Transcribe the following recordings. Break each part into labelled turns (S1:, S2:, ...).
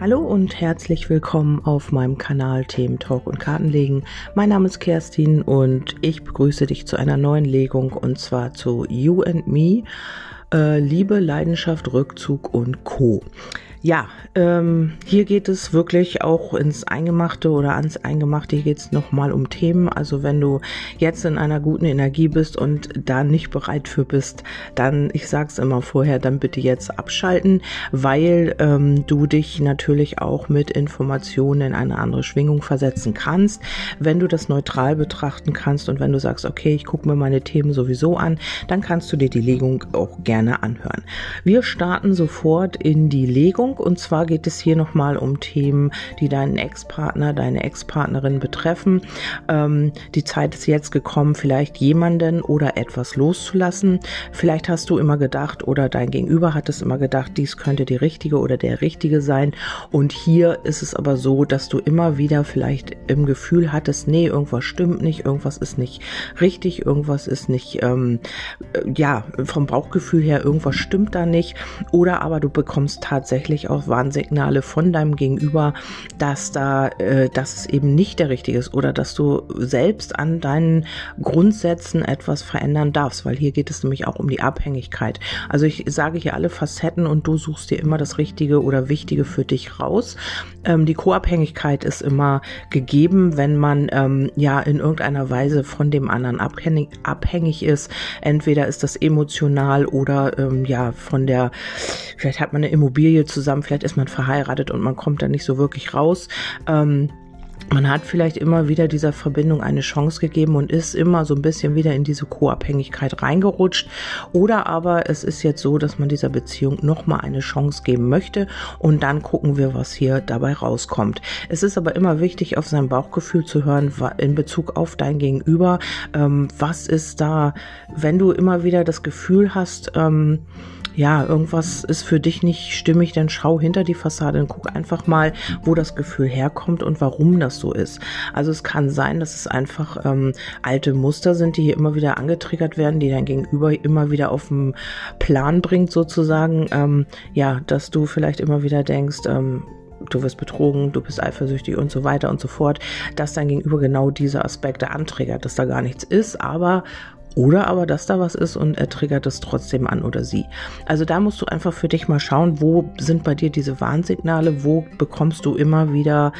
S1: Hallo und herzlich willkommen auf meinem Kanal Themen Talk und Kartenlegen. Mein Name ist Kerstin und ich begrüße dich zu einer neuen Legung und zwar zu You and Me, äh, Liebe, Leidenschaft, Rückzug und Co. Ja, ähm, hier geht es wirklich auch ins Eingemachte oder ans Eingemachte. Hier geht es nochmal um Themen. Also wenn du jetzt in einer guten Energie bist und da nicht bereit für bist, dann, ich sag's immer vorher, dann bitte jetzt abschalten, weil ähm, du dich natürlich auch mit Informationen in eine andere Schwingung versetzen kannst. Wenn du das neutral betrachten kannst und wenn du sagst, okay, ich gucke mir meine Themen sowieso an, dann kannst du dir die Legung auch gerne anhören. Wir starten sofort in die Legung. Beziehung. Und zwar geht es hier nochmal um Themen, die deinen Ex-Partner, deine Ex-Partnerin betreffen. Ähm, die Zeit ist jetzt gekommen, vielleicht jemanden oder etwas loszulassen. Vielleicht hast du immer gedacht oder dein Gegenüber hat es immer gedacht, dies könnte die richtige oder der richtige sein. Und hier ist es aber so, dass du immer wieder vielleicht im Gefühl hattest, nee, irgendwas stimmt nicht, irgendwas ist nicht richtig, irgendwas ist nicht, ähm, äh, ja, vom Bauchgefühl her, irgendwas stimmt da nicht. Oder aber du bekommst tatsächlich tatsächlich auch Warnsignale von deinem Gegenüber, dass da, äh, dass es eben nicht der richtige ist oder dass du selbst an deinen Grundsätzen etwas verändern darfst, weil hier geht es nämlich auch um die Abhängigkeit. Also ich sage hier alle Facetten und du suchst dir immer das Richtige oder Wichtige für dich raus. Ähm, die Co-Abhängigkeit ist immer gegeben, wenn man ähm, ja in irgendeiner Weise von dem anderen abhängig, abhängig ist. Entweder ist das emotional oder ähm, ja von der, vielleicht hat man eine Immobilie zusammen vielleicht ist man verheiratet und man kommt da nicht so wirklich raus. Ähm, man hat vielleicht immer wieder dieser Verbindung eine Chance gegeben und ist immer so ein bisschen wieder in diese Co-Abhängigkeit reingerutscht. Oder aber es ist jetzt so, dass man dieser Beziehung nochmal eine Chance geben möchte und dann gucken wir, was hier dabei rauskommt. Es ist aber immer wichtig, auf sein Bauchgefühl zu hören in Bezug auf dein Gegenüber. Ähm, was ist da, wenn du immer wieder das Gefühl hast, ähm, ja, irgendwas ist für dich nicht stimmig, dann schau hinter die Fassade und guck einfach mal, wo das Gefühl herkommt und warum das so ist. Also es kann sein, dass es einfach ähm, alte Muster sind, die hier immer wieder angetriggert werden, die dein Gegenüber immer wieder auf den Plan bringt sozusagen. Ähm, ja, dass du vielleicht immer wieder denkst, ähm, du wirst betrogen, du bist eifersüchtig und so weiter und so fort, dass dein Gegenüber genau diese Aspekte antriggert, dass da gar nichts ist, aber oder aber, dass da was ist und er triggert es trotzdem an oder sie. Also da musst du einfach für dich mal schauen, wo sind bei dir diese Warnsignale, wo bekommst du immer wieder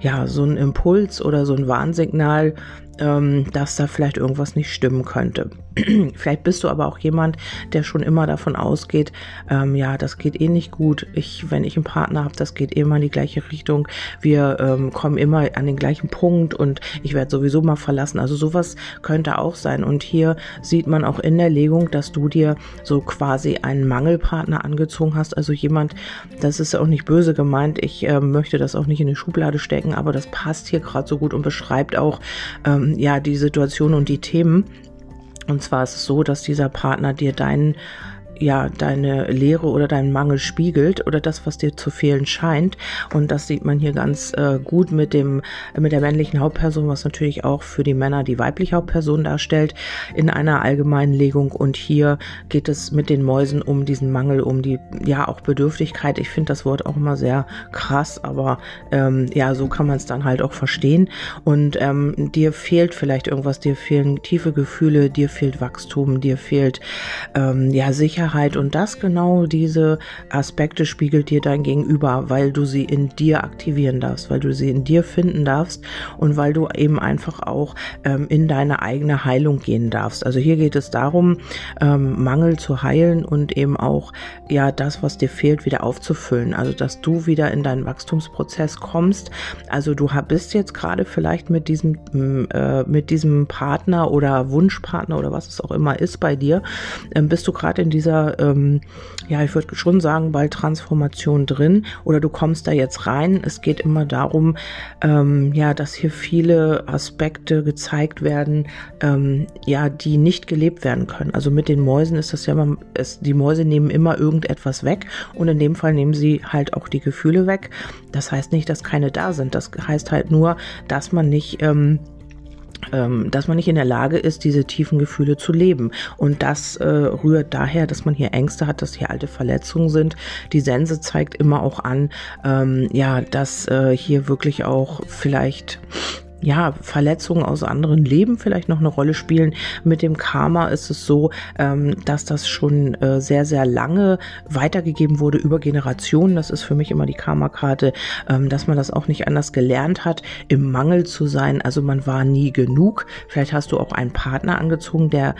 S1: ja so einen Impuls oder so ein Warnsignal, ähm, dass da vielleicht irgendwas nicht stimmen könnte. vielleicht bist du aber auch jemand, der schon immer davon ausgeht, ähm, ja, das geht eh nicht gut. Ich, wenn ich einen Partner habe, das geht immer in die gleiche Richtung. Wir ähm, kommen immer an den gleichen Punkt und ich werde sowieso mal verlassen. Also sowas könnte auch sein. Und hier sieht man auch in der Legung, dass du dir so quasi einen Mangelpartner angezogen hast. Also jemand, das ist auch nicht böse gemeint. Ich äh, möchte das auch nicht in die Schublade stecken, aber das passt hier gerade so gut und beschreibt auch ähm, ja die Situation und die Themen. Und zwar ist es so, dass dieser Partner dir deinen ja deine Leere oder deinen Mangel spiegelt oder das, was dir zu fehlen scheint. Und das sieht man hier ganz äh, gut mit dem mit der männlichen Hauptperson, was natürlich auch für die Männer die weibliche Hauptperson darstellt in einer allgemeinen Legung. Und hier geht es mit den Mäusen um diesen Mangel, um die ja auch Bedürftigkeit. Ich finde das Wort auch immer sehr krass, aber ähm, ja, so kann man es dann halt auch verstehen. Und ähm, dir fehlt vielleicht irgendwas, dir fehlen tiefe Gefühle, dir fehlt Wachstum, dir fehlt ähm, ja Sicherheit Sicherheit und das genau diese Aspekte spiegelt dir dein Gegenüber, weil du sie in dir aktivieren darfst, weil du sie in dir finden darfst und weil du eben einfach auch ähm, in deine eigene Heilung gehen darfst. Also hier geht es darum, ähm, Mangel zu heilen und eben auch ja das, was dir fehlt, wieder aufzufüllen. Also dass du wieder in deinen Wachstumsprozess kommst. Also du bist jetzt gerade vielleicht mit diesem äh, mit diesem Partner oder Wunschpartner oder was es auch immer ist bei dir, ähm, bist du gerade in dieser dieser, ähm, ja, ich würde schon sagen, bald Transformation drin oder du kommst da jetzt rein. Es geht immer darum, ähm, ja, dass hier viele Aspekte gezeigt werden, ähm, ja, die nicht gelebt werden können. Also mit den Mäusen ist das ja immer, es, die Mäuse nehmen immer irgendetwas weg und in dem Fall nehmen sie halt auch die Gefühle weg. Das heißt nicht, dass keine da sind. Das heißt halt nur, dass man nicht, ähm, dass man nicht in der Lage ist, diese tiefen Gefühle zu leben. Und das äh, rührt daher, dass man hier Ängste hat, dass hier alte Verletzungen sind. Die Sense zeigt immer auch an, ähm, ja, dass äh, hier wirklich auch vielleicht ja, Verletzungen aus anderen Leben vielleicht noch eine Rolle spielen. Mit dem Karma ist es so, ähm, dass das schon äh, sehr, sehr lange weitergegeben wurde über Generationen. Das ist für mich immer die Karma-Karte, ähm, dass man das auch nicht anders gelernt hat, im Mangel zu sein. Also man war nie genug. Vielleicht hast du auch einen Partner angezogen, der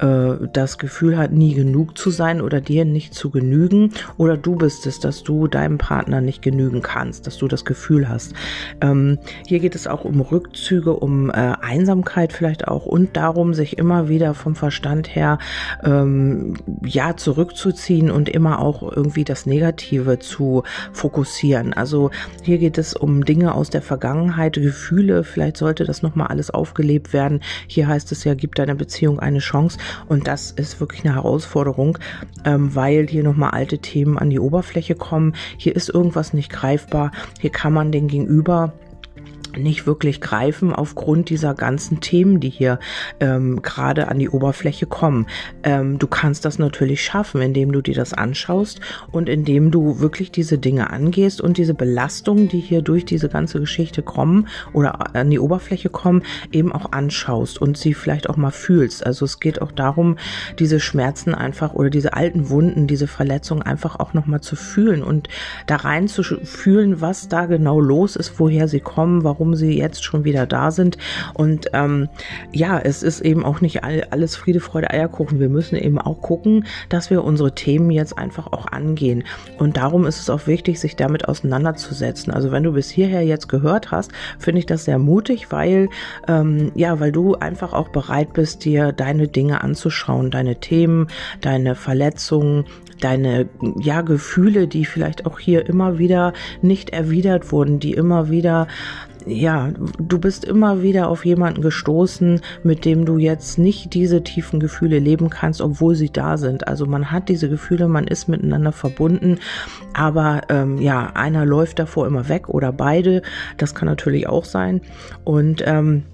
S1: äh, das Gefühl hat, nie genug zu sein oder dir nicht zu genügen. Oder du bist es, dass du deinem Partner nicht genügen kannst, dass du das Gefühl hast. Ähm, hier geht es auch um Rück Rückzüge, um äh, Einsamkeit vielleicht auch und darum, sich immer wieder vom Verstand her ähm, ja zurückzuziehen und immer auch irgendwie das Negative zu fokussieren. Also hier geht es um Dinge aus der Vergangenheit, Gefühle. Vielleicht sollte das noch mal alles aufgelebt werden. Hier heißt es ja, gib deiner Beziehung eine Chance und das ist wirklich eine Herausforderung, ähm, weil hier noch mal alte Themen an die Oberfläche kommen. Hier ist irgendwas nicht greifbar. Hier kann man den Gegenüber nicht wirklich greifen aufgrund dieser ganzen Themen, die hier ähm, gerade an die Oberfläche kommen. Ähm, du kannst das natürlich schaffen, indem du dir das anschaust und indem du wirklich diese Dinge angehst und diese Belastungen, die hier durch diese ganze Geschichte kommen oder an die Oberfläche kommen, eben auch anschaust und sie vielleicht auch mal fühlst. Also es geht auch darum, diese Schmerzen einfach oder diese alten Wunden, diese Verletzungen einfach auch nochmal zu fühlen und da rein zu fühlen, was da genau los ist, woher sie kommen, warum warum sie jetzt schon wieder da sind. Und ähm, ja, es ist eben auch nicht alles Friede, Freude, Eierkuchen. Wir müssen eben auch gucken, dass wir unsere Themen jetzt einfach auch angehen. Und darum ist es auch wichtig, sich damit auseinanderzusetzen. Also wenn du bis hierher jetzt gehört hast, finde ich das sehr mutig, weil ähm, ja, weil du einfach auch bereit bist, dir deine Dinge anzuschauen, deine Themen, deine Verletzungen, deine ja Gefühle, die vielleicht auch hier immer wieder nicht erwidert wurden, die immer wieder ja, du bist immer wieder auf jemanden gestoßen, mit dem du jetzt nicht diese tiefen Gefühle leben kannst, obwohl sie da sind. Also man hat diese Gefühle, man ist miteinander verbunden, aber ähm, ja, einer läuft davor immer weg oder beide. Das kann natürlich auch sein. Und ähm,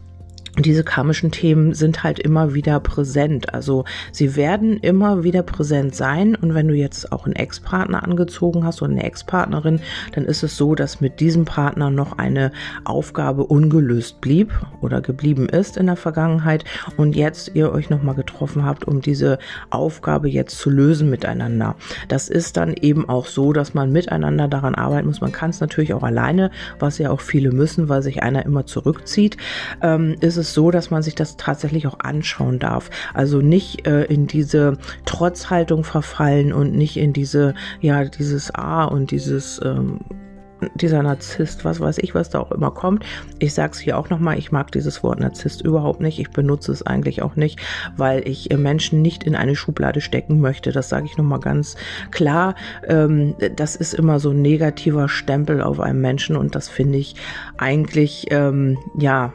S1: diese karmischen Themen sind halt immer wieder präsent. Also sie werden immer wieder präsent sein. Und wenn du jetzt auch einen Ex-Partner angezogen hast oder eine Ex-Partnerin, dann ist es so, dass mit diesem Partner noch eine Aufgabe ungelöst blieb oder geblieben ist in der Vergangenheit und jetzt ihr euch nochmal getroffen habt, um diese Aufgabe jetzt zu lösen miteinander. Das ist dann eben auch so, dass man miteinander daran arbeiten muss. Man kann es natürlich auch alleine, was ja auch viele müssen, weil sich einer immer zurückzieht. Ähm, ist es so, dass man sich das tatsächlich auch anschauen darf. Also nicht äh, in diese Trotzhaltung verfallen und nicht in diese, ja, dieses A und dieses ähm, dieser Narzisst, was weiß ich, was da auch immer kommt. Ich sage es hier auch nochmal, ich mag dieses Wort Narzisst überhaupt nicht. Ich benutze es eigentlich auch nicht, weil ich äh, Menschen nicht in eine Schublade stecken möchte. Das sage ich nochmal ganz klar. Ähm, das ist immer so ein negativer Stempel auf einem Menschen und das finde ich eigentlich, ähm, ja,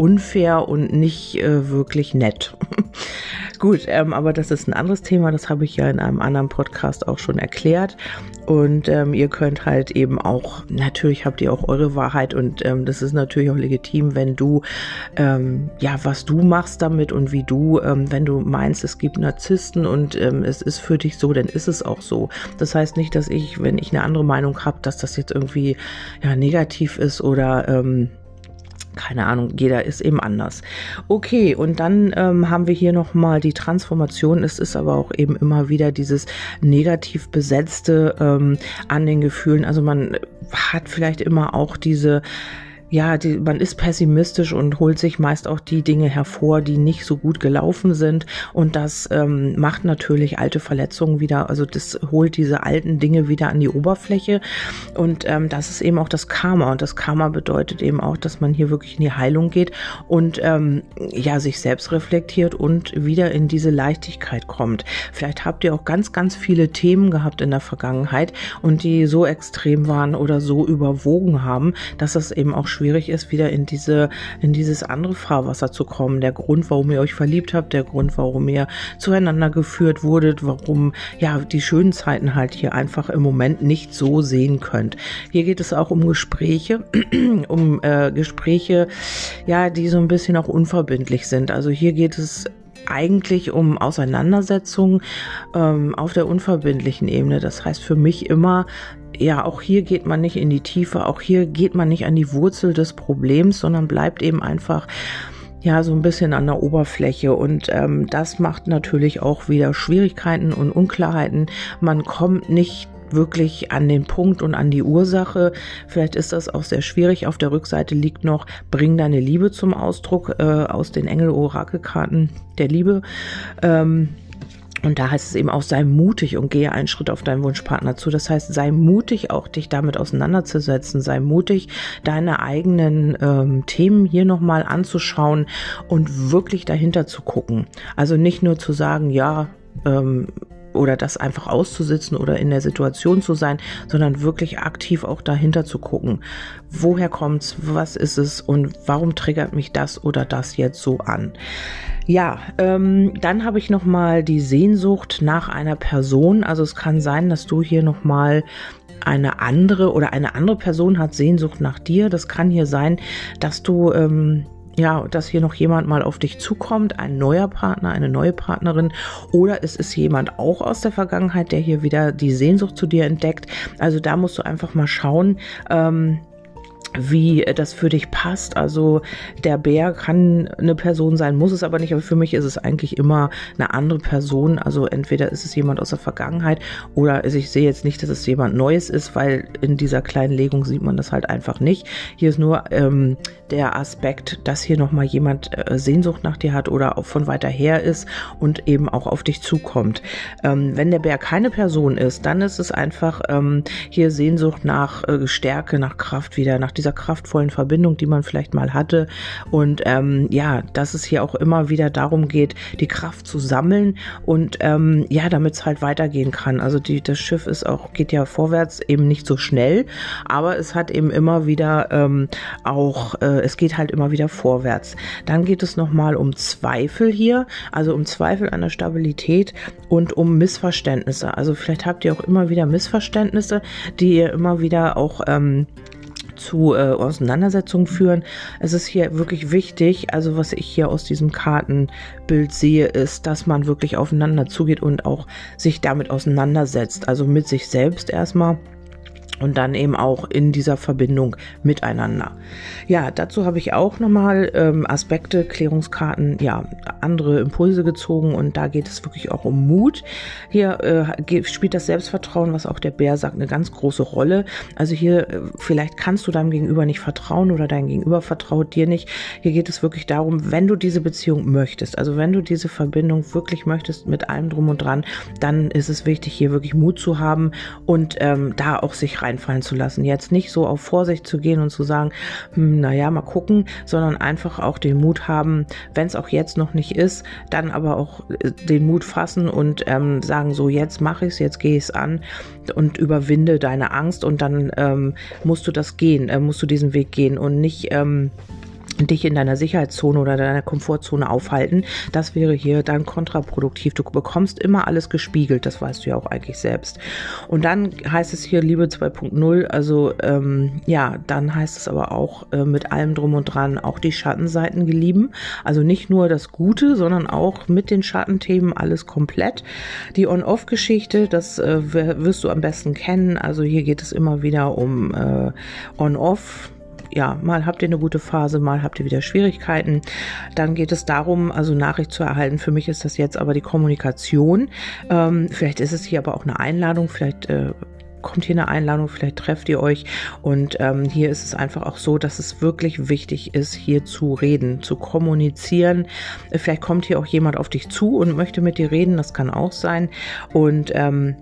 S1: unfair und nicht äh, wirklich nett. Gut, ähm, aber das ist ein anderes Thema, das habe ich ja in einem anderen Podcast auch schon erklärt. Und ähm, ihr könnt halt eben auch, natürlich habt ihr auch eure Wahrheit und ähm, das ist natürlich auch legitim, wenn du, ähm, ja, was du machst damit und wie du, ähm, wenn du meinst, es gibt Narzissten und ähm, es ist für dich so, dann ist es auch so. Das heißt nicht, dass ich, wenn ich eine andere Meinung habe, dass das jetzt irgendwie ja negativ ist oder keine Ahnung, jeder ist eben anders. Okay, und dann ähm, haben wir hier nochmal die Transformation. Es ist aber auch eben immer wieder dieses negativ besetzte ähm, an den Gefühlen. Also man hat vielleicht immer auch diese ja, die, man ist pessimistisch und holt sich meist auch die Dinge hervor, die nicht so gut gelaufen sind. Und das ähm, macht natürlich alte Verletzungen wieder, also das holt diese alten Dinge wieder an die Oberfläche. Und ähm, das ist eben auch das Karma. Und das Karma bedeutet eben auch, dass man hier wirklich in die Heilung geht und ähm, ja, sich selbst reflektiert und wieder in diese Leichtigkeit kommt. Vielleicht habt ihr auch ganz, ganz viele Themen gehabt in der Vergangenheit und die so extrem waren oder so überwogen haben, dass es eben auch schwierig schwierig ist, wieder in diese, in dieses andere Fahrwasser zu kommen. Der Grund, warum ihr euch verliebt habt, der Grund, warum ihr zueinander geführt wurdet, warum, ja, die schönen Zeiten halt hier einfach im Moment nicht so sehen könnt. Hier geht es auch um Gespräche, um äh, Gespräche, ja, die so ein bisschen auch unverbindlich sind. Also hier geht es eigentlich um Auseinandersetzungen ähm, auf der unverbindlichen Ebene. Das heißt für mich immer, ja, auch hier geht man nicht in die Tiefe, auch hier geht man nicht an die Wurzel des Problems, sondern bleibt eben einfach ja so ein bisschen an der Oberfläche und ähm, das macht natürlich auch wieder Schwierigkeiten und Unklarheiten. Man kommt nicht wirklich an den Punkt und an die Ursache. Vielleicht ist das auch sehr schwierig. Auf der Rückseite liegt noch Bring deine Liebe zum Ausdruck äh, aus den Engel-Orakelkarten der Liebe. Ähm, und da heißt es eben auch, sei mutig und gehe einen Schritt auf deinen Wunschpartner zu. Das heißt, sei mutig, auch dich damit auseinanderzusetzen. Sei mutig, deine eigenen ähm, Themen hier nochmal anzuschauen und wirklich dahinter zu gucken. Also nicht nur zu sagen, ja, ähm, oder das einfach auszusitzen oder in der Situation zu sein, sondern wirklich aktiv auch dahinter zu gucken. Woher kommt's? Was ist es? Und warum triggert mich das oder das jetzt so an? Ja, ähm, dann habe ich noch mal die Sehnsucht nach einer Person. Also es kann sein, dass du hier noch mal eine andere oder eine andere Person hat Sehnsucht nach dir. Das kann hier sein, dass du ähm, ja, dass hier noch jemand mal auf dich zukommt, ein neuer Partner, eine neue Partnerin, oder ist es jemand auch aus der Vergangenheit, der hier wieder die Sehnsucht zu dir entdeckt. Also da musst du einfach mal schauen, ähm, wie das für dich passt. Also der Bär kann eine Person sein, muss es aber nicht, aber für mich ist es eigentlich immer eine andere Person. Also entweder ist es jemand aus der Vergangenheit oder ich sehe jetzt nicht, dass es jemand Neues ist, weil in dieser kleinen Legung sieht man das halt einfach nicht. Hier ist nur ähm, der Aspekt, dass hier nochmal jemand äh, Sehnsucht nach dir hat oder auch von weiter her ist und eben auch auf dich zukommt. Ähm, wenn der Bär keine Person ist, dann ist es einfach ähm, hier Sehnsucht nach äh, Stärke, nach Kraft wieder, nach dieser kraftvollen Verbindung, die man vielleicht mal hatte. Und ähm, ja, dass es hier auch immer wieder darum geht, die Kraft zu sammeln und ähm, ja, damit es halt weitergehen kann. Also die, das Schiff ist auch, geht ja vorwärts eben nicht so schnell, aber es hat eben immer wieder ähm, auch, äh, es geht halt immer wieder vorwärts. Dann geht es nochmal um Zweifel hier, also um Zweifel an der Stabilität und um Missverständnisse. Also vielleicht habt ihr auch immer wieder Missverständnisse, die ihr immer wieder auch ähm, zu äh, Auseinandersetzungen führen. Es ist hier wirklich wichtig, also was ich hier aus diesem Kartenbild sehe, ist, dass man wirklich aufeinander zugeht und auch sich damit auseinandersetzt. Also mit sich selbst erstmal und dann eben auch in dieser Verbindung miteinander. Ja, dazu habe ich auch nochmal ähm, Aspekte, Klärungskarten, ja, andere Impulse gezogen und da geht es wirklich auch um Mut. Hier äh, spielt das Selbstvertrauen, was auch der Bär sagt, eine ganz große Rolle. Also hier, äh, vielleicht kannst du deinem Gegenüber nicht vertrauen oder dein Gegenüber vertraut dir nicht. Hier geht es wirklich darum, wenn du diese Beziehung möchtest, also wenn du diese Verbindung wirklich möchtest mit allem drum und dran, dann ist es wichtig, hier wirklich Mut zu haben und ähm, da auch sich rein einfallen zu lassen. Jetzt nicht so auf Vorsicht zu gehen und zu sagen, hm, naja, mal gucken, sondern einfach auch den Mut haben, wenn es auch jetzt noch nicht ist, dann aber auch äh, den Mut fassen und ähm, sagen, so jetzt mache ich es, jetzt gehe ich es an und überwinde deine Angst und dann ähm, musst du das gehen, äh, musst du diesen Weg gehen und nicht ähm, dich in deiner Sicherheitszone oder deiner Komfortzone aufhalten. Das wäre hier dann kontraproduktiv. Du bekommst immer alles gespiegelt, das weißt du ja auch eigentlich selbst. Und dann heißt es hier Liebe 2.0, also ähm, ja, dann heißt es aber auch äh, mit allem drum und dran auch die Schattenseiten gelieben. Also nicht nur das Gute, sondern auch mit den Schattenthemen alles komplett. Die On-Off-Geschichte, das äh, wirst du am besten kennen. Also hier geht es immer wieder um äh, On-Off ja, mal habt ihr eine gute Phase, mal habt ihr wieder Schwierigkeiten. Dann geht es darum, also Nachricht zu erhalten. Für mich ist das jetzt aber die Kommunikation. Ähm, vielleicht ist es hier aber auch eine Einladung, vielleicht äh, kommt hier eine Einladung, vielleicht trefft ihr euch. Und ähm, hier ist es einfach auch so, dass es wirklich wichtig ist, hier zu reden, zu kommunizieren. Vielleicht kommt hier auch jemand auf dich zu und möchte mit dir reden, das kann auch sein. Und ähm,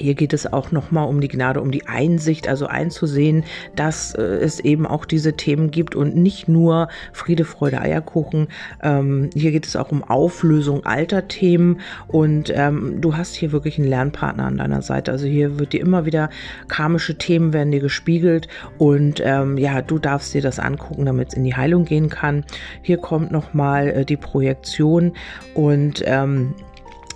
S1: hier geht es auch nochmal um die Gnade, um die Einsicht, also einzusehen, dass äh, es eben auch diese Themen gibt und nicht nur Friede, Freude, Eierkuchen. Ähm, hier geht es auch um Auflösung alter Themen und ähm, du hast hier wirklich einen Lernpartner an deiner Seite. Also hier wird dir immer wieder karmische Themen werden dir gespiegelt und ähm, ja, du darfst dir das angucken, damit es in die Heilung gehen kann. Hier kommt nochmal äh, die Projektion und ähm,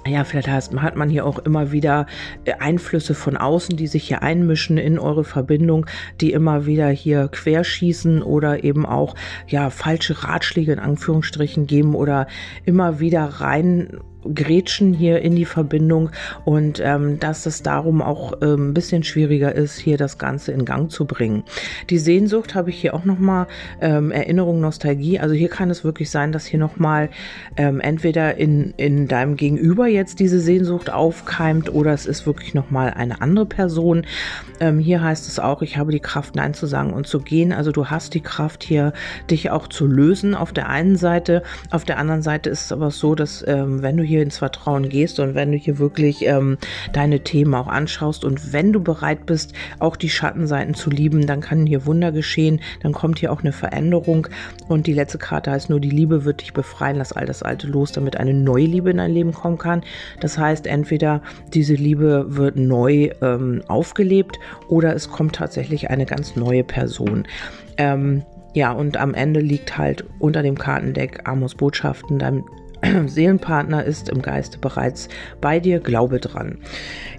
S1: ja, vielleicht hat man hier auch immer wieder äh, Einflüsse von außen, die sich hier einmischen in eure Verbindung, die immer wieder hier querschießen oder eben auch ja falsche Ratschläge in Anführungsstrichen geben oder immer wieder rein grätschen hier in die Verbindung und ähm, dass es darum auch äh, ein bisschen schwieriger ist, hier das Ganze in Gang zu bringen. Die Sehnsucht habe ich hier auch nochmal, ähm, Erinnerung, Nostalgie. Also hier kann es wirklich sein, dass hier nochmal ähm, entweder in, in deinem Gegenüber jetzt diese Sehnsucht aufkeimt oder es ist wirklich nochmal eine andere Person. Ähm, hier heißt es auch, ich habe die Kraft, Nein zu sagen und zu gehen. Also du hast die Kraft hier, dich auch zu lösen auf der einen Seite. Auf der anderen Seite ist es aber so, dass ähm, wenn du hier hier ins Vertrauen gehst und wenn du hier wirklich ähm, deine Themen auch anschaust und wenn du bereit bist, auch die Schattenseiten zu lieben, dann kann hier Wunder geschehen, dann kommt hier auch eine Veränderung und die letzte Karte heißt nur, die Liebe wird dich befreien, lass all das Alte los, damit eine neue Liebe in dein Leben kommen kann. Das heißt, entweder diese Liebe wird neu ähm, aufgelebt oder es kommt tatsächlich eine ganz neue Person. Ähm, ja, und am Ende liegt halt unter dem Kartendeck Amos Botschaften, Seelenpartner ist im Geiste bereits bei dir, glaube dran.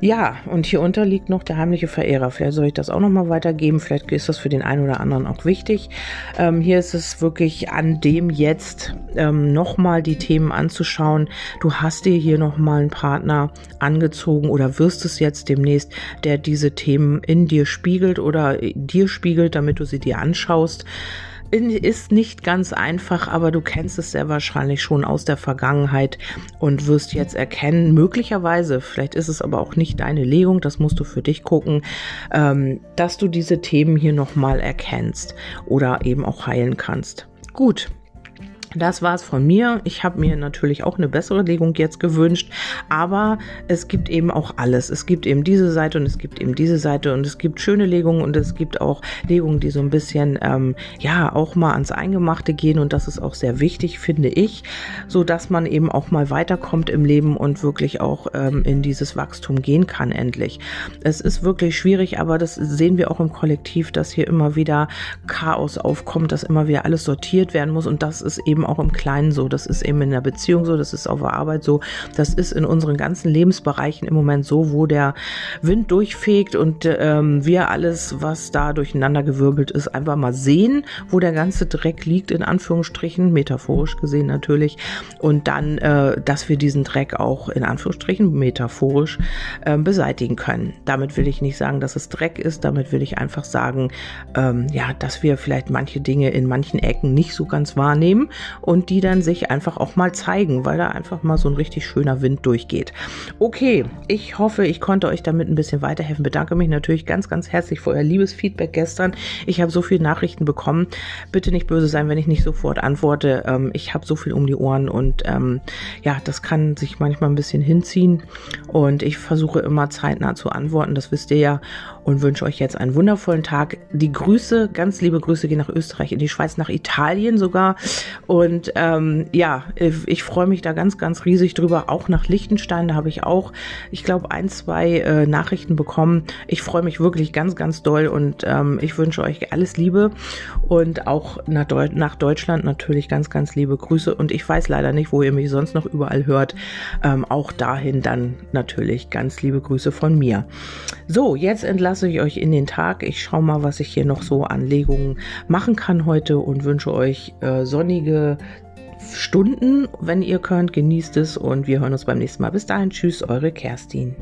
S1: Ja, und hier unter liegt noch der heimliche Verehrer. Vielleicht soll ich das auch nochmal weitergeben. Vielleicht ist das für den einen oder anderen auch wichtig. Ähm, hier ist es wirklich an dem jetzt ähm, nochmal die Themen anzuschauen. Du hast dir hier nochmal einen Partner angezogen oder wirst es jetzt demnächst, der diese Themen in dir spiegelt oder dir spiegelt, damit du sie dir anschaust ist nicht ganz einfach, aber du kennst es sehr wahrscheinlich schon aus der Vergangenheit und wirst jetzt erkennen, möglicherweise, vielleicht ist es aber auch nicht deine Legung, das musst du für dich gucken, ähm, dass du diese Themen hier nochmal erkennst oder eben auch heilen kannst. Gut, das war's von mir. Ich habe mir natürlich auch eine bessere Legung jetzt gewünscht, aber es gibt eben auch alles. Es gibt eben diese Seite und es gibt eben diese Seite und es gibt schöne Legungen und es gibt auch Legungen, die so ein bisschen ähm, ja auch mal ans Eingemachte gehen und das ist auch sehr wichtig, finde ich, so dass man eben auch mal weiterkommt im Leben und wirklich auch ähm, in dieses Wachstum gehen kann endlich. Es ist wirklich schwierig, aber das sehen wir auch im Kollektiv, dass hier immer wieder Chaos aufkommt, dass immer wieder alles sortiert werden muss und das ist eben auch im Kleinen so, das ist eben in der Beziehung so, das ist auf der Arbeit so, das ist in unseren ganzen Lebensbereichen im Moment so, wo der Wind durchfegt und ähm, wir alles, was da durcheinander gewirbelt ist, einfach mal sehen, wo der ganze Dreck liegt, in Anführungsstrichen, metaphorisch gesehen natürlich, und dann, äh, dass wir diesen Dreck auch in Anführungsstrichen metaphorisch äh, beseitigen können. Damit will ich nicht sagen, dass es Dreck ist, damit will ich einfach sagen, ähm, ja, dass wir vielleicht manche Dinge in manchen Ecken nicht so ganz wahrnehmen und die dann sich einfach auch mal zeigen, weil da einfach mal so ein richtig schöner Wind durchgeht. Okay, ich hoffe, ich konnte euch damit ein bisschen weiterhelfen. Bedanke mich natürlich ganz, ganz herzlich für euer liebes Feedback gestern. Ich habe so viele Nachrichten bekommen. Bitte nicht böse sein, wenn ich nicht sofort antworte. Ähm, ich habe so viel um die Ohren und ähm, ja, das kann sich manchmal ein bisschen hinziehen und ich versuche immer zeitnah zu antworten. Das wisst ihr ja und wünsche euch jetzt einen wundervollen Tag. Die Grüße, ganz liebe Grüße gehen nach Österreich, in die Schweiz, nach Italien sogar. Und ähm, ja, ich freue mich da ganz, ganz riesig drüber. Auch nach Liechtenstein, da habe ich auch, ich glaube, ein, zwei äh, Nachrichten bekommen. Ich freue mich wirklich ganz, ganz doll und ähm, ich wünsche euch alles Liebe und auch nach, Deu nach Deutschland natürlich ganz, ganz liebe Grüße. Und ich weiß leider nicht, wo ihr mich sonst noch überall hört. Ähm, auch dahin dann natürlich ganz liebe Grüße von mir. So, jetzt entlasse entlasse ich euch in den Tag. Ich schaue mal, was ich hier noch so an Legungen machen kann heute und wünsche euch äh, sonnige Stunden, wenn ihr könnt. Genießt es und wir hören uns beim nächsten Mal. Bis dahin, tschüss, eure Kerstin.